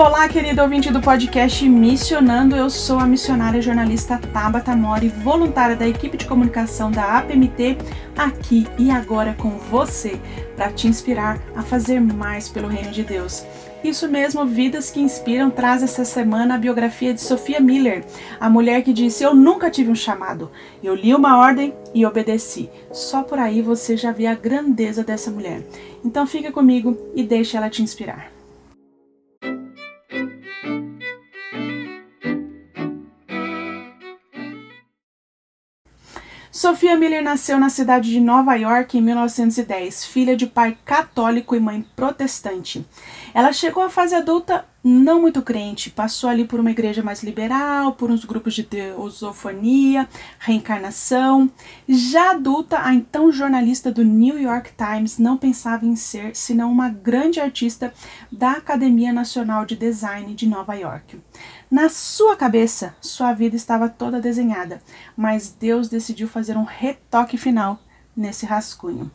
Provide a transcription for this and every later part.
Olá, querido ouvinte do podcast Missionando. Eu sou a missionária jornalista Tabata Mori, voluntária da equipe de comunicação da APMT, aqui e agora com você, para te inspirar a fazer mais pelo reino de Deus. Isso mesmo, Vidas que Inspiram traz essa semana a biografia de Sofia Miller, a mulher que disse: Eu nunca tive um chamado. Eu li uma ordem e obedeci. Só por aí você já vê a grandeza dessa mulher. Então fica comigo e deixe ela te inspirar. Sofia Miller nasceu na cidade de Nova York em 1910, filha de pai católico e mãe protestante. Ela chegou à fase adulta não muito crente, passou ali por uma igreja mais liberal, por uns grupos de teosofonia, reencarnação. Já adulta, a então jornalista do New York Times não pensava em ser senão uma grande artista da Academia Nacional de Design de Nova York. Na sua cabeça, sua vida estava toda desenhada, mas Deus decidiu fazer um retoque final nesse rascunho.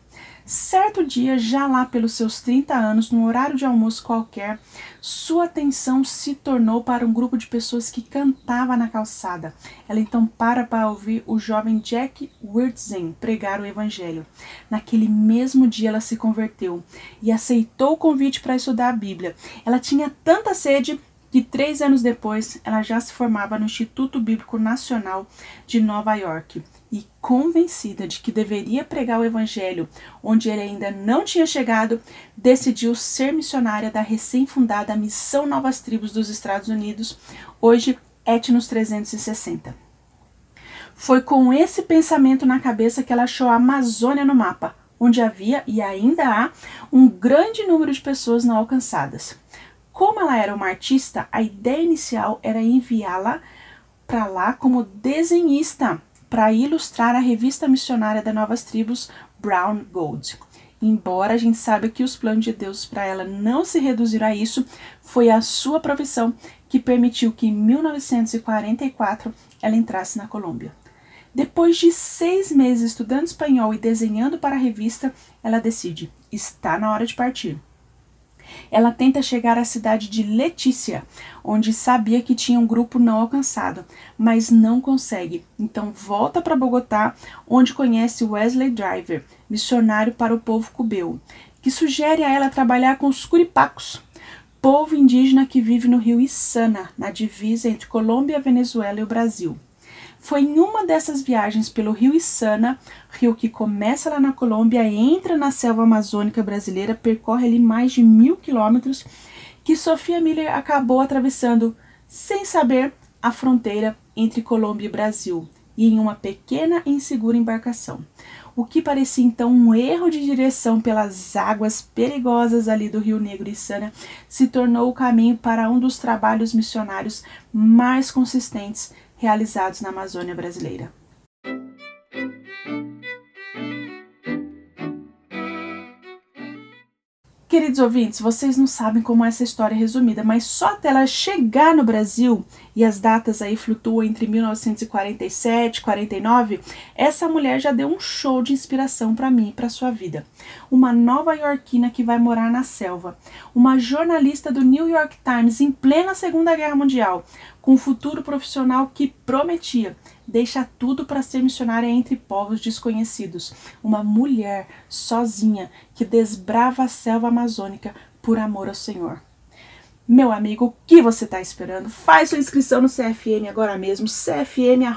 Certo dia, já lá pelos seus 30 anos, num horário de almoço qualquer, sua atenção se tornou para um grupo de pessoas que cantava na calçada. Ela então para para ouvir o jovem Jack Wirtzen pregar o evangelho. Naquele mesmo dia ela se converteu e aceitou o convite para estudar a Bíblia. Ela tinha tanta sede que três anos depois ela já se formava no Instituto Bíblico Nacional de Nova York e convencida de que deveria pregar o evangelho onde ele ainda não tinha chegado, decidiu ser missionária da recém-fundada Missão Novas Tribos dos Estados Unidos, hoje Etnos 360. Foi com esse pensamento na cabeça que ela achou a Amazônia no mapa, onde havia e ainda há um grande número de pessoas não alcançadas. Como ela era uma artista, a ideia inicial era enviá-la para lá como desenhista para ilustrar a revista missionária da Novas Tribos, Brown Gold. Embora a gente saiba que os planos de Deus para ela não se reduziram a isso, foi a sua profissão que permitiu que em 1944 ela entrasse na Colômbia. Depois de seis meses estudando espanhol e desenhando para a revista, ela decide: está na hora de partir. Ela tenta chegar à cidade de Letícia, onde sabia que tinha um grupo não alcançado, mas não consegue. Então volta para Bogotá, onde conhece Wesley Driver, missionário para o povo cubeu, que sugere a ela trabalhar com os curipacos, povo indígena que vive no rio Isana, na divisa entre Colômbia, Venezuela e o Brasil. Foi em uma dessas viagens pelo rio Isana, rio que começa lá na Colômbia, entra na selva amazônica brasileira, percorre ali mais de mil quilômetros, que Sofia Miller acabou atravessando, sem saber, a fronteira entre Colômbia e Brasil, e em uma pequena e insegura embarcação. O que parecia então um erro de direção pelas águas perigosas ali do Rio Negro e Sana se tornou o caminho para um dos trabalhos missionários mais consistentes realizados na Amazônia brasileira. Queridos ouvintes, vocês não sabem como é essa história é resumida, mas só até ela chegar no Brasil, e as datas aí flutuam entre 1947 e 49, essa mulher já deu um show de inspiração para mim e para sua vida. Uma nova iorquina que vai morar na selva, uma jornalista do New York Times em plena Segunda Guerra Mundial, com um futuro profissional que prometia. Deixa tudo para ser missionária entre povos desconhecidos. Uma mulher sozinha que desbrava a selva amazônica por amor ao Senhor. Meu amigo, o que você está esperando? Faz sua inscrição no CFM agora mesmo, cfm.pmt.org.br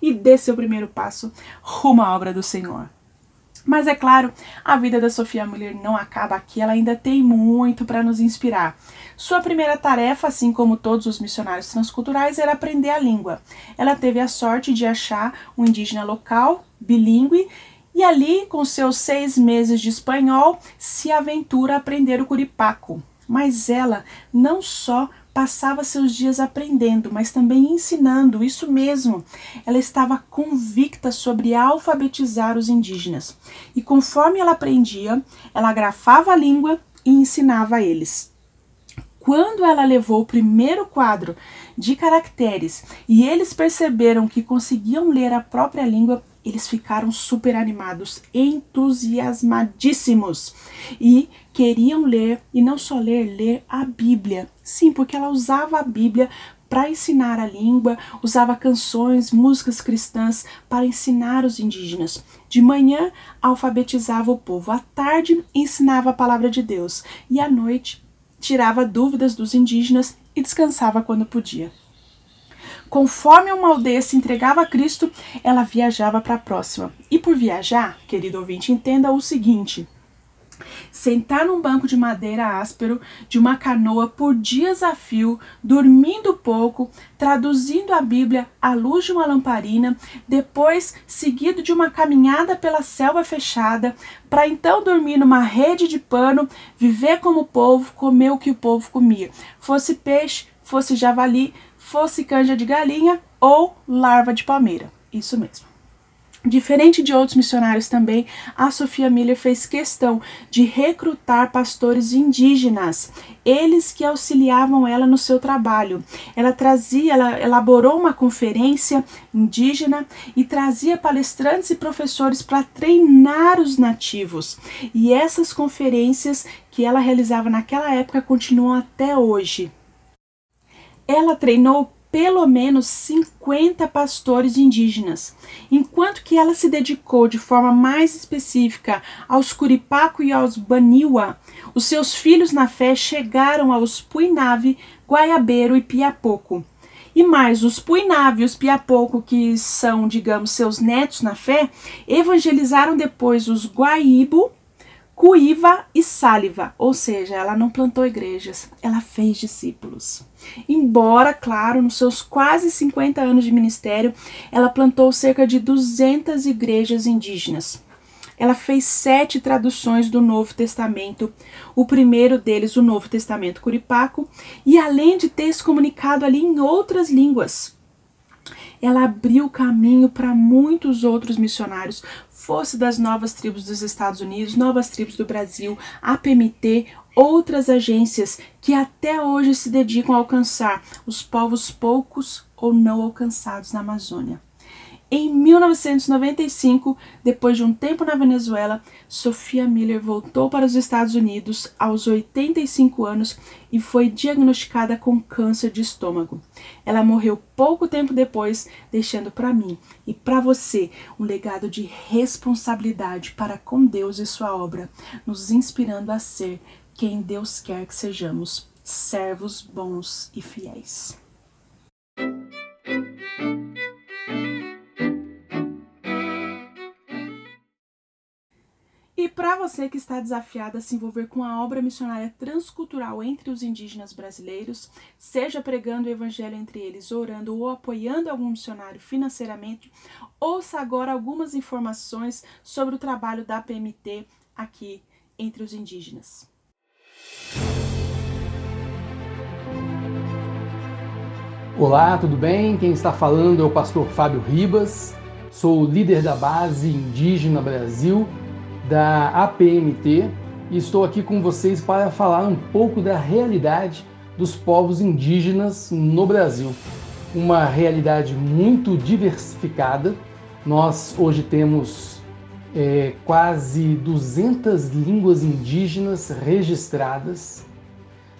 e dê seu primeiro passo rumo à obra do Senhor. Mas é claro, a vida da Sofia Muller não acaba aqui, ela ainda tem muito para nos inspirar. Sua primeira tarefa, assim como todos os missionários transculturais, era aprender a língua. Ela teve a sorte de achar um indígena local, bilíngue, e ali, com seus seis meses de espanhol, se aventura a aprender o curipaco. Mas ela não só passava seus dias aprendendo, mas também ensinando, isso mesmo. Ela estava convicta sobre alfabetizar os indígenas. E conforme ela aprendia, ela grafava a língua e ensinava a eles. Quando ela levou o primeiro quadro de caracteres e eles perceberam que conseguiam ler a própria língua, eles ficaram super animados, entusiasmadíssimos e queriam ler e não só ler, ler a Bíblia. Sim, porque ela usava a Bíblia para ensinar a língua, usava canções, músicas cristãs para ensinar os indígenas. De manhã, alfabetizava o povo, à tarde, ensinava a palavra de Deus e à noite, tirava dúvidas dos indígenas e descansava quando podia. Conforme uma aldeia se entregava a Cristo, ela viajava para a próxima. E por viajar, querido ouvinte, entenda o seguinte: sentar num banco de madeira áspero de uma canoa por dias a fio, dormindo pouco, traduzindo a Bíblia à luz de uma lamparina, depois seguido de uma caminhada pela selva fechada, para então dormir numa rede de pano, viver como o povo, comer o que o povo comia, fosse peixe, fosse javali, fosse canja de galinha ou larva de palmeira. Isso mesmo. Diferente de outros missionários também, a Sofia Miller fez questão de recrutar pastores indígenas, eles que auxiliavam ela no seu trabalho. Ela trazia, ela elaborou uma conferência indígena e trazia palestrantes e professores para treinar os nativos. E essas conferências que ela realizava naquela época continuam até hoje. Ela treinou pelo menos 50 pastores indígenas, enquanto que ela se dedicou de forma mais específica aos Curipaco e aos Baniwa, os seus filhos na fé chegaram aos Puinave, Guaiabeiro e Piapoco. E mais, os Puinave e os Piapoco, que são, digamos, seus netos na fé, evangelizaram depois os Guaibo, Cuiva e Sáliva, ou seja, ela não plantou igrejas, ela fez discípulos. Embora, claro, nos seus quase 50 anos de ministério, ela plantou cerca de 200 igrejas indígenas. Ela fez sete traduções do Novo Testamento, o primeiro deles, o Novo Testamento Curipaco, e além de ter se comunicado ali em outras línguas, ela abriu caminho para muitos outros missionários, fosse das novas tribos dos Estados Unidos, novas tribos do Brasil, APMT, outras agências que até hoje se dedicam a alcançar os povos poucos ou não alcançados na Amazônia. Em 1995, depois de um tempo na Venezuela, Sofia Miller voltou para os Estados Unidos aos 85 anos e foi diagnosticada com câncer de estômago. Ela morreu pouco tempo depois, deixando para mim e para você um legado de responsabilidade para com Deus e sua obra, nos inspirando a ser quem Deus quer que sejamos, servos bons e fiéis. E para você que está desafiado a se envolver com a obra missionária transcultural entre os indígenas brasileiros, seja pregando o evangelho entre eles, orando ou apoiando algum missionário financeiramente, ouça agora algumas informações sobre o trabalho da PMT aqui entre os indígenas. Olá, tudo bem? Quem está falando é o pastor Fábio Ribas, sou líder da base Indígena Brasil da APMT e estou aqui com vocês para falar um pouco da realidade dos povos indígenas no Brasil. Uma realidade muito diversificada. Nós hoje temos é, quase 200 línguas indígenas registradas,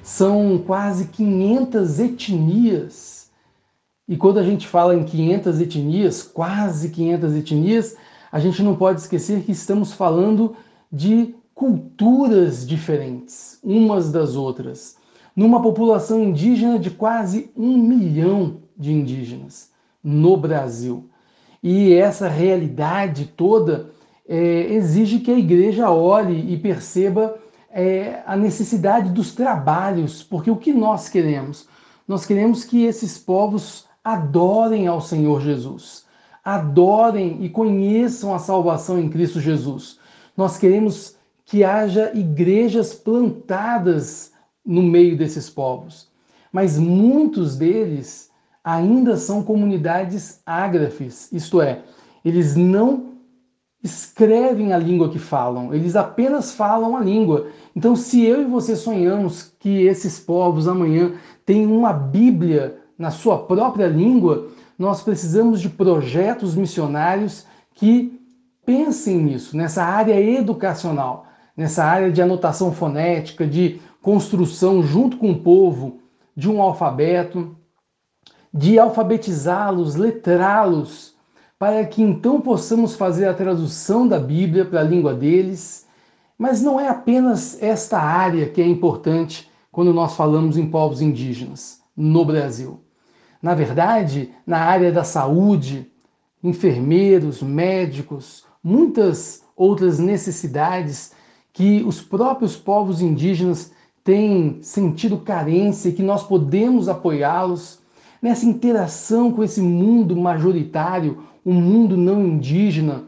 são quase 500 etnias. E quando a gente fala em 500 etnias, quase 500 etnias, a gente não pode esquecer que estamos falando de culturas diferentes, umas das outras, numa população indígena de quase um milhão de indígenas no Brasil. E essa realidade toda é, exige que a igreja olhe e perceba é, a necessidade dos trabalhos, porque o que nós queremos? Nós queremos que esses povos adorem ao Senhor Jesus adorem e conheçam a salvação em Cristo Jesus. Nós queremos que haja igrejas plantadas no meio desses povos, mas muitos deles ainda são comunidades ágrafes, isto é, eles não escrevem a língua que falam, eles apenas falam a língua. Então, se eu e você sonhamos que esses povos amanhã tenham uma Bíblia na sua própria língua, nós precisamos de projetos missionários que pensem nisso, nessa área educacional, nessa área de anotação fonética, de construção junto com o povo de um alfabeto, de alfabetizá-los, letrá-los, para que então possamos fazer a tradução da Bíblia para a língua deles. Mas não é apenas esta área que é importante quando nós falamos em povos indígenas no Brasil. Na verdade, na área da saúde, enfermeiros, médicos, muitas outras necessidades que os próprios povos indígenas têm sentido carência e que nós podemos apoiá-los nessa interação com esse mundo majoritário, o um mundo não indígena.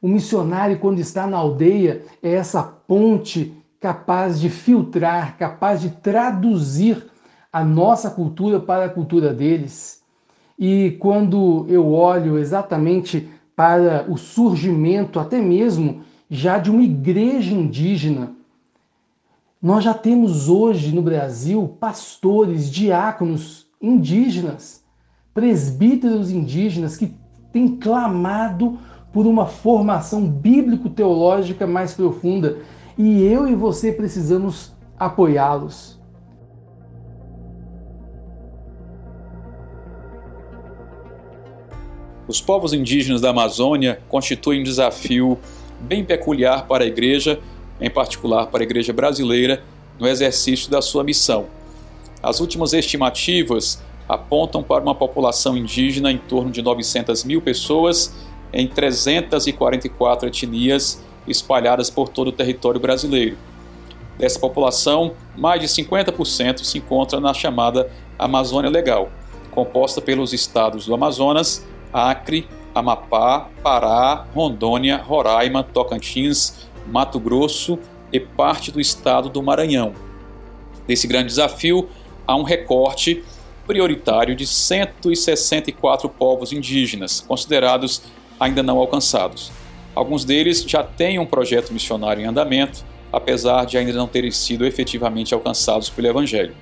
O missionário, quando está na aldeia, é essa ponte capaz de filtrar, capaz de traduzir a nossa cultura para a cultura deles. E quando eu olho exatamente para o surgimento, até mesmo já de uma igreja indígena, nós já temos hoje no Brasil pastores, diáconos indígenas, presbíteros indígenas que têm clamado por uma formação bíblico-teológica mais profunda e eu e você precisamos apoiá-los. Os povos indígenas da Amazônia constituem um desafio bem peculiar para a Igreja, em particular para a Igreja brasileira, no exercício da sua missão. As últimas estimativas apontam para uma população indígena em torno de 900 mil pessoas em 344 etnias espalhadas por todo o território brasileiro. Dessa população, mais de 50% se encontra na chamada Amazônia Legal, composta pelos estados do Amazonas, Acre, Amapá, Pará, Rondônia, Roraima, Tocantins, Mato Grosso e parte do estado do Maranhão. Nesse grande desafio, há um recorte prioritário de 164 povos indígenas, considerados ainda não alcançados. Alguns deles já têm um projeto missionário em andamento, apesar de ainda não terem sido efetivamente alcançados pelo Evangelho.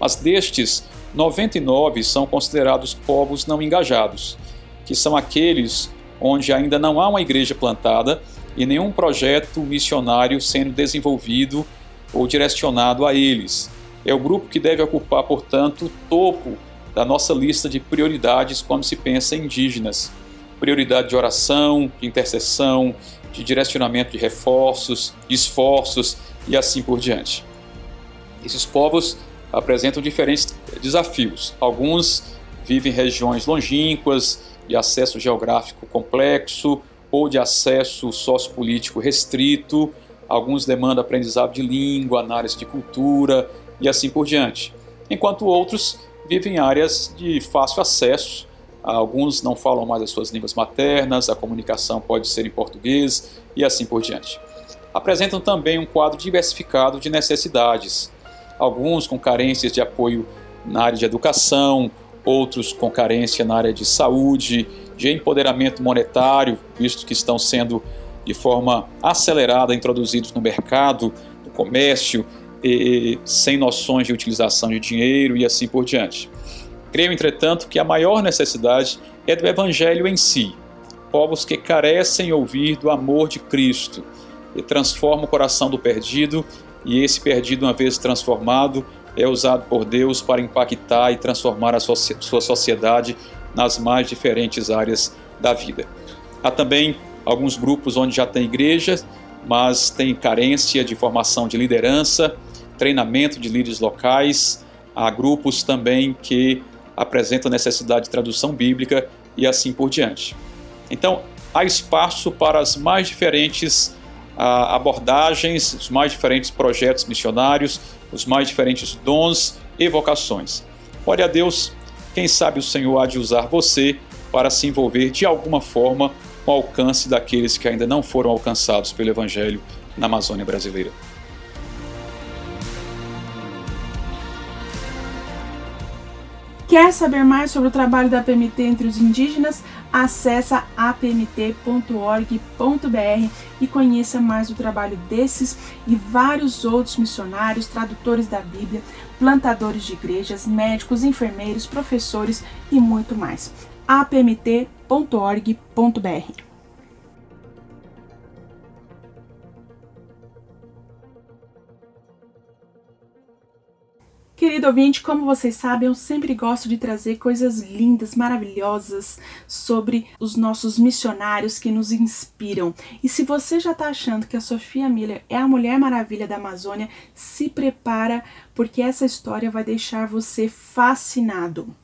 Mas destes, 99 são considerados povos não engajados, que são aqueles onde ainda não há uma igreja plantada e nenhum projeto missionário sendo desenvolvido ou direcionado a eles. É o grupo que deve ocupar, portanto, o topo da nossa lista de prioridades quando se pensa em indígenas. Prioridade de oração, de intercessão, de direcionamento de reforços, de esforços e assim por diante. Esses povos apresentam diferentes desafios. Alguns vivem em regiões longínquas, de acesso geográfico complexo ou de acesso sociopolítico restrito, alguns demandam aprendizado de língua, análise de cultura e assim por diante. Enquanto outros vivem em áreas de fácil acesso, alguns não falam mais as suas línguas maternas, a comunicação pode ser em português e assim por diante. Apresentam também um quadro diversificado de necessidades, alguns com carências de apoio na área de educação, outros com carência na área de saúde, de empoderamento monetário, visto que estão sendo de forma acelerada introduzidos no mercado, no comércio, e, sem noções de utilização de dinheiro e assim por diante. Creio, entretanto, que a maior necessidade é do Evangelho em si, povos que carecem ouvir do amor de Cristo, e transforma o coração do perdido, e esse perdido, uma vez transformado, é usado por Deus para impactar e transformar a sua sociedade nas mais diferentes áreas da vida. Há também alguns grupos onde já tem igreja, mas tem carência de formação de liderança, treinamento de líderes locais. Há grupos também que apresentam necessidade de tradução bíblica e assim por diante. Então, há espaço para as mais diferentes ah, abordagens, os mais diferentes projetos missionários, os mais diferentes dons e vocações. Ore a Deus, quem sabe o Senhor há de usar você para se envolver de alguma forma com o alcance daqueles que ainda não foram alcançados pelo Evangelho na Amazônia brasileira. Quer saber mais sobre o trabalho da PMT entre os indígenas? Acesse apmt.org.br e conheça mais o trabalho desses e vários outros missionários, tradutores da Bíblia, plantadores de igrejas, médicos, enfermeiros, professores e muito mais. apmt.org.br Querido ouvinte, como vocês sabem, eu sempre gosto de trazer coisas lindas, maravilhosas sobre os nossos missionários que nos inspiram. E se você já está achando que a Sofia Miller é a Mulher Maravilha da Amazônia, se prepara porque essa história vai deixar você fascinado.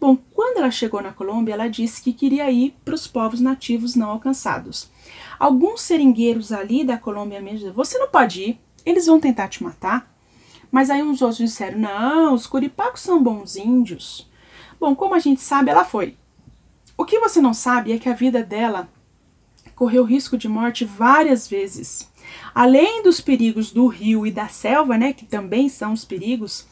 Bom, quando ela chegou na Colômbia, ela disse que queria ir para os povos nativos não alcançados. Alguns seringueiros ali da Colômbia mesmo, você não pode ir, eles vão tentar te matar. Mas aí uns outros disseram: não, os curipacos são bons índios. Bom, como a gente sabe, ela foi. O que você não sabe é que a vida dela correu risco de morte várias vezes. Além dos perigos do rio e da selva, né, que também são os perigos,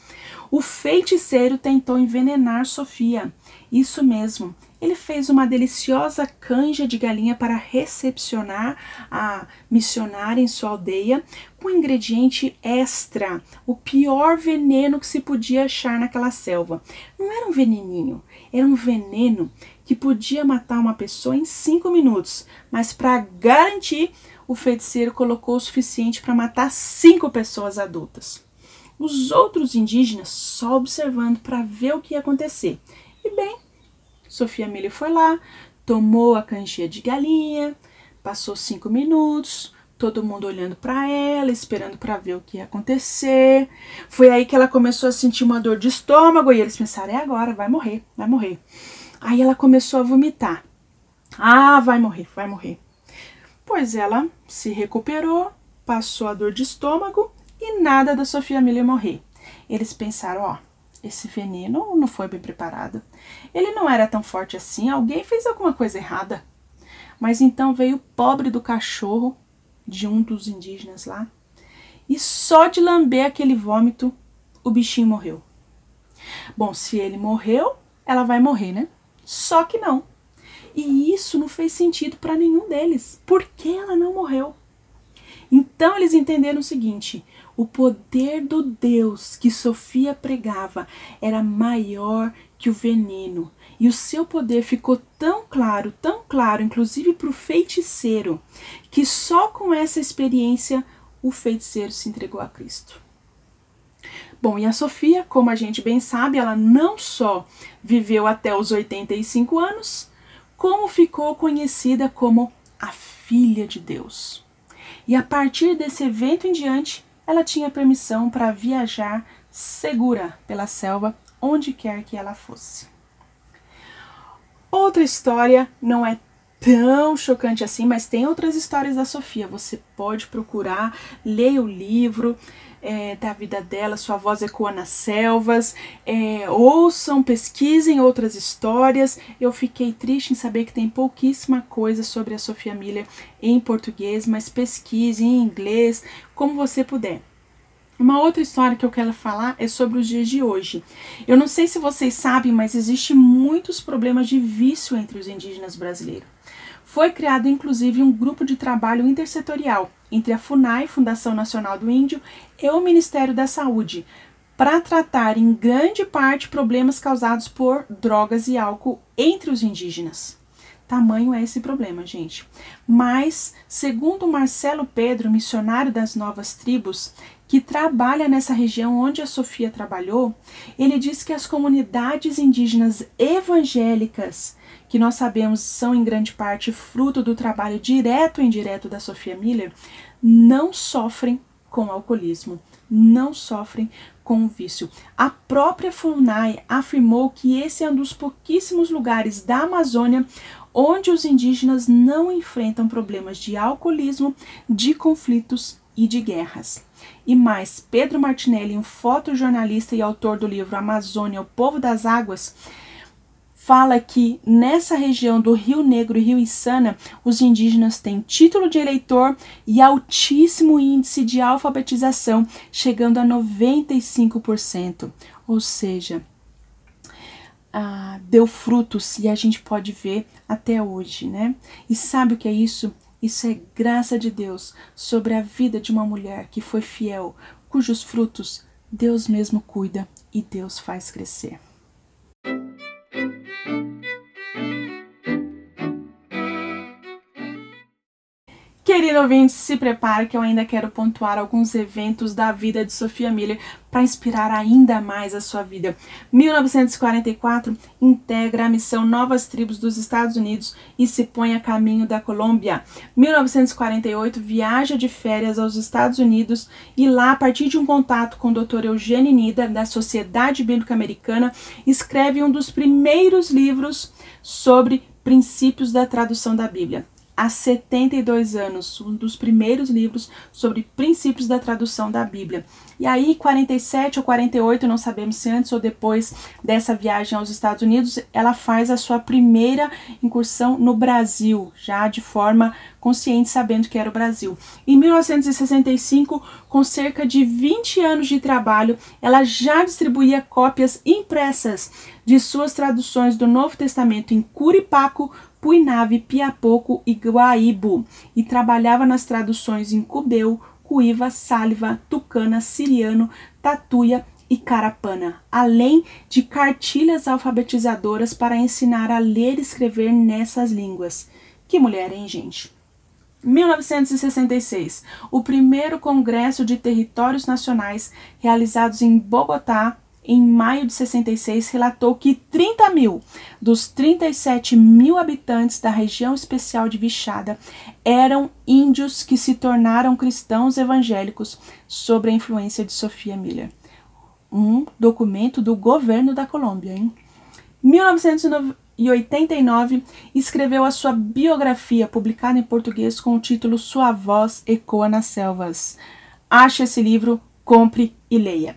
o feiticeiro tentou envenenar Sofia. Isso mesmo, ele fez uma deliciosa canja de galinha para recepcionar a missionária em sua aldeia, com um ingrediente extra, o pior veneno que se podia achar naquela selva. Não era um veneninho, era um veneno que podia matar uma pessoa em cinco minutos, mas para garantir, o feiticeiro colocou o suficiente para matar cinco pessoas adultas. Os outros indígenas só observando para ver o que ia acontecer. E bem, Sofia Miller foi lá, tomou a canjinha de galinha, passou cinco minutos, todo mundo olhando para ela, esperando para ver o que ia acontecer. Foi aí que ela começou a sentir uma dor de estômago e eles pensaram: é agora, vai morrer, vai morrer. Aí ela começou a vomitar. Ah, vai morrer, vai morrer. Pois ela se recuperou, passou a dor de estômago e nada da Sofia Miller morrer. Eles pensaram: ó, esse veneno não foi bem preparado. Ele não era tão forte assim, alguém fez alguma coisa errada. Mas então veio o pobre do cachorro de um dos indígenas lá, e só de lamber aquele vômito, o bichinho morreu. Bom, se ele morreu, ela vai morrer, né? Só que não. E isso não fez sentido para nenhum deles. Por que ela não morreu? Então eles entenderam o seguinte: o poder do Deus que Sofia pregava era maior que o veneno. E o seu poder ficou tão claro, tão claro, inclusive para o feiticeiro, que só com essa experiência o feiticeiro se entregou a Cristo. Bom, e a Sofia, como a gente bem sabe, ela não só viveu até os 85 anos, como ficou conhecida como a Filha de Deus. E a partir desse evento em diante, ela tinha permissão para viajar segura pela selva onde quer que ela fosse. Outra história não é tão chocante assim, mas tem outras histórias da Sofia. Você pode procurar, leia o livro é, da vida dela, Sua Voz Ecoa nas Selvas, é, ouçam, pesquisem outras histórias. Eu fiquei triste em saber que tem pouquíssima coisa sobre a Sofia Miller em português, mas pesquise em inglês, como você puder. Uma outra história que eu quero falar é sobre os dias de hoje. Eu não sei se vocês sabem, mas existe muitos problemas de vício entre os indígenas brasileiros. Foi criado inclusive um grupo de trabalho intersetorial entre a FUNAI, Fundação Nacional do Índio, e o Ministério da Saúde, para tratar em grande parte problemas causados por drogas e álcool entre os indígenas. Tamanho é esse problema, gente. Mas, segundo Marcelo Pedro, missionário das novas tribos, que trabalha nessa região onde a Sofia trabalhou, ele diz que as comunidades indígenas evangélicas, que nós sabemos são em grande parte fruto do trabalho direto ou indireto da Sofia Miller, não sofrem com alcoolismo, não sofrem com o vício. A própria FUNAI afirmou que esse é um dos pouquíssimos lugares da Amazônia onde os indígenas não enfrentam problemas de alcoolismo, de conflitos e de guerras. E mais, Pedro Martinelli, um fotojornalista e autor do livro Amazônia, o Povo das Águas, fala que nessa região do Rio Negro e Rio Içana, os indígenas têm título de eleitor e altíssimo índice de alfabetização, chegando a 95%. Ou seja, ah, deu frutos e a gente pode ver até hoje, né? E sabe o que é isso? Isso é graça de Deus sobre a vida de uma mulher que foi fiel, cujos frutos Deus mesmo cuida e Deus faz crescer. Música Querido ouvinte, se prepare que eu ainda quero pontuar alguns eventos da vida de Sofia Miller para inspirar ainda mais a sua vida. 1944 integra a missão Novas Tribos dos Estados Unidos e se põe a caminho da Colômbia. 1948 viaja de férias aos Estados Unidos e lá, a partir de um contato com o Dr. Eugênio Nida da Sociedade Bíblica Americana, escreve um dos primeiros livros sobre princípios da tradução da Bíblia há 72 anos, um dos primeiros livros sobre princípios da tradução da Bíblia. E aí, 47 ou 48, não sabemos se antes ou depois dessa viagem aos Estados Unidos, ela faz a sua primeira incursão no Brasil, já de forma consciente, sabendo que era o Brasil. Em 1965, com cerca de 20 anos de trabalho, ela já distribuía cópias impressas de suas traduções do Novo Testamento em Curipaco, Puinave, Piapoco e Guaíbu, e trabalhava nas traduções em cubeu, cuíva, sáliva, tucana, siriano, tatuia e carapana, além de cartilhas alfabetizadoras para ensinar a ler e escrever nessas línguas. Que mulher, hein, gente? 1966, o primeiro Congresso de Territórios Nacionais realizados em Bogotá, em maio de 66, relatou que 30 mil dos 37 mil habitantes da região especial de Vichada eram índios que se tornaram cristãos evangélicos sob a influência de Sofia Miller. Um documento do governo da Colômbia. Em 1989, escreveu a sua biografia, publicada em português com o título Sua Voz Ecoa nas Selvas. Ache esse livro, compre e leia.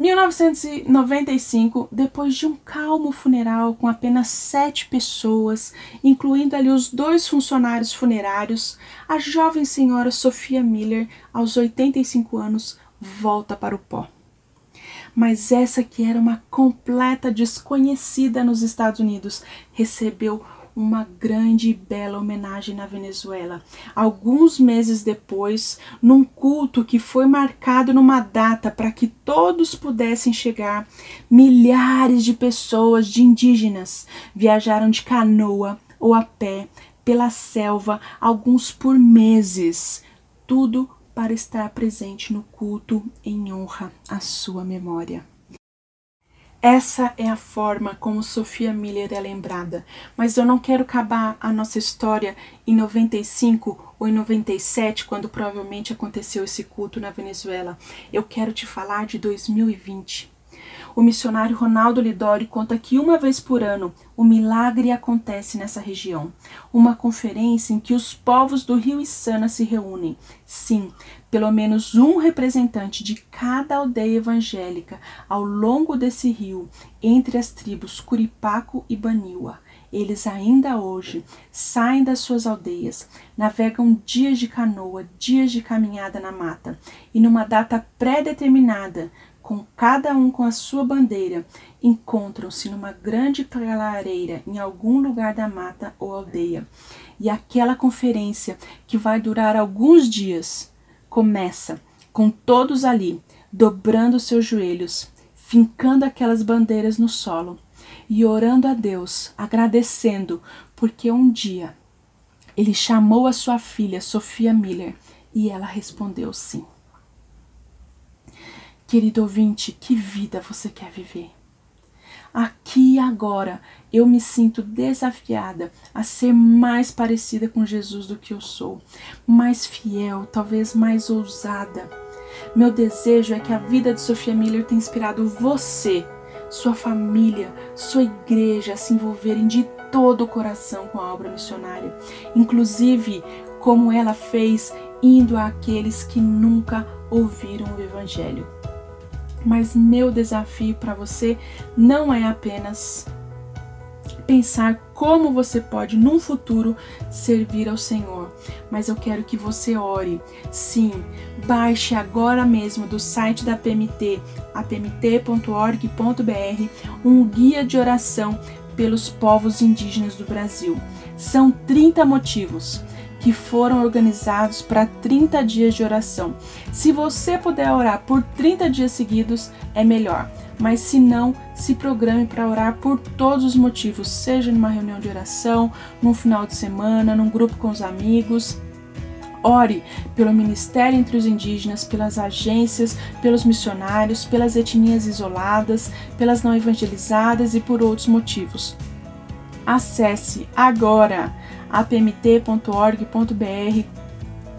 1995, depois de um calmo funeral com apenas sete pessoas, incluindo ali os dois funcionários funerários, a jovem senhora Sofia Miller, aos 85 anos, volta para o pó. Mas essa que era uma completa desconhecida nos Estados Unidos recebeu uma grande e bela homenagem na Venezuela. Alguns meses depois, num culto que foi marcado numa data para que todos pudessem chegar, milhares de pessoas, de indígenas, viajaram de canoa ou a pé pela selva, alguns por meses, tudo para estar presente no culto em honra à sua memória. Essa é a forma como Sofia Miller é lembrada, mas eu não quero acabar a nossa história em 95 ou em 97, quando provavelmente aconteceu esse culto na Venezuela. Eu quero te falar de 2020. O missionário Ronaldo Lidori conta que uma vez por ano o milagre acontece nessa região. Uma conferência em que os povos do Rio Içana se reúnem. Sim, pelo menos um representante de cada aldeia evangélica ao longo desse rio, entre as tribos Curipaco e Baniwa. Eles ainda hoje saem das suas aldeias, navegam dias de canoa, dias de caminhada na mata, e numa data pré-determinada com cada um com a sua bandeira, encontram-se numa grande clareira em algum lugar da mata ou aldeia. E aquela conferência, que vai durar alguns dias, começa com todos ali, dobrando seus joelhos, fincando aquelas bandeiras no solo e orando a Deus, agradecendo, porque um dia ele chamou a sua filha, Sofia Miller, e ela respondeu sim. Querido ouvinte, que vida você quer viver? Aqui e agora eu me sinto desafiada a ser mais parecida com Jesus do que eu sou, mais fiel, talvez mais ousada. Meu desejo é que a vida de Sofia Miller tenha inspirado você, sua família, sua igreja a se envolverem de todo o coração com a obra missionária, inclusive como ela fez indo àqueles que nunca ouviram o Evangelho. Mas meu desafio para você não é apenas pensar como você pode, num futuro, servir ao Senhor. Mas eu quero que você ore. Sim, baixe agora mesmo do site da PMT, apmt.org.br, um guia de oração pelos povos indígenas do Brasil. São 30 motivos que foram organizados para 30 dias de oração. Se você puder orar por 30 dias seguidos, é melhor. Mas se não, se programe para orar por todos os motivos, seja numa reunião de oração, num final de semana, num grupo com os amigos. Ore pelo ministério entre os indígenas, pelas agências, pelos missionários, pelas etnias isoladas, pelas não evangelizadas e por outros motivos. Acesse agora apmt.org.br,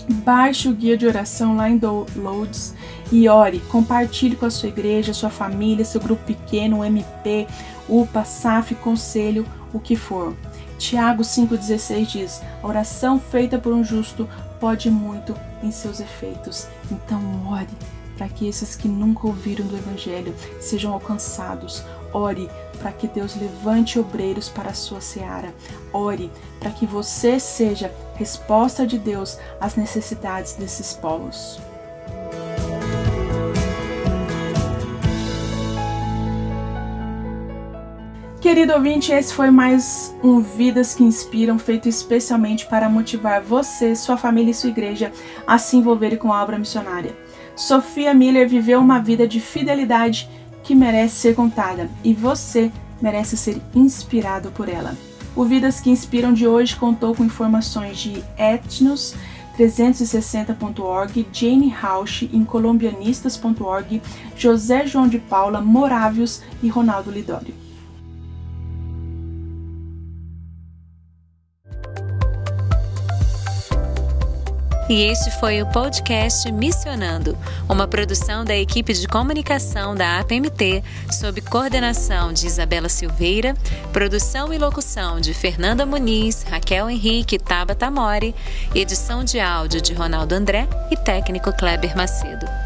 baixe o guia de oração lá em Downloads e ore, compartilhe com a sua igreja, sua família, seu grupo pequeno, MP, UPA, SAF, conselho, o que for. Tiago 5,16 diz: A oração feita por um justo pode muito em seus efeitos. Então, ore para que esses que nunca ouviram do Evangelho sejam alcançados. Ore para que Deus levante obreiros para a sua seara. Ore para que você seja resposta de Deus às necessidades desses povos. Querido ouvinte, esse foi mais um Vidas que Inspiram, feito especialmente para motivar você, sua família e sua igreja a se envolverem com a obra missionária. Sofia Miller viveu uma vida de fidelidade que merece ser contada e você merece ser inspirado por ela. O Vidas que Inspiram de hoje contou com informações de Etnos 360.org, Jane Rausch em colombianistas.org, José João de Paula, Morávios e Ronaldo Lidório. E este foi o podcast Missionando, uma produção da equipe de comunicação da APMT, sob coordenação de Isabela Silveira, produção e locução de Fernanda Muniz, Raquel Henrique e Tabata Mori, edição de áudio de Ronaldo André e técnico Kleber Macedo.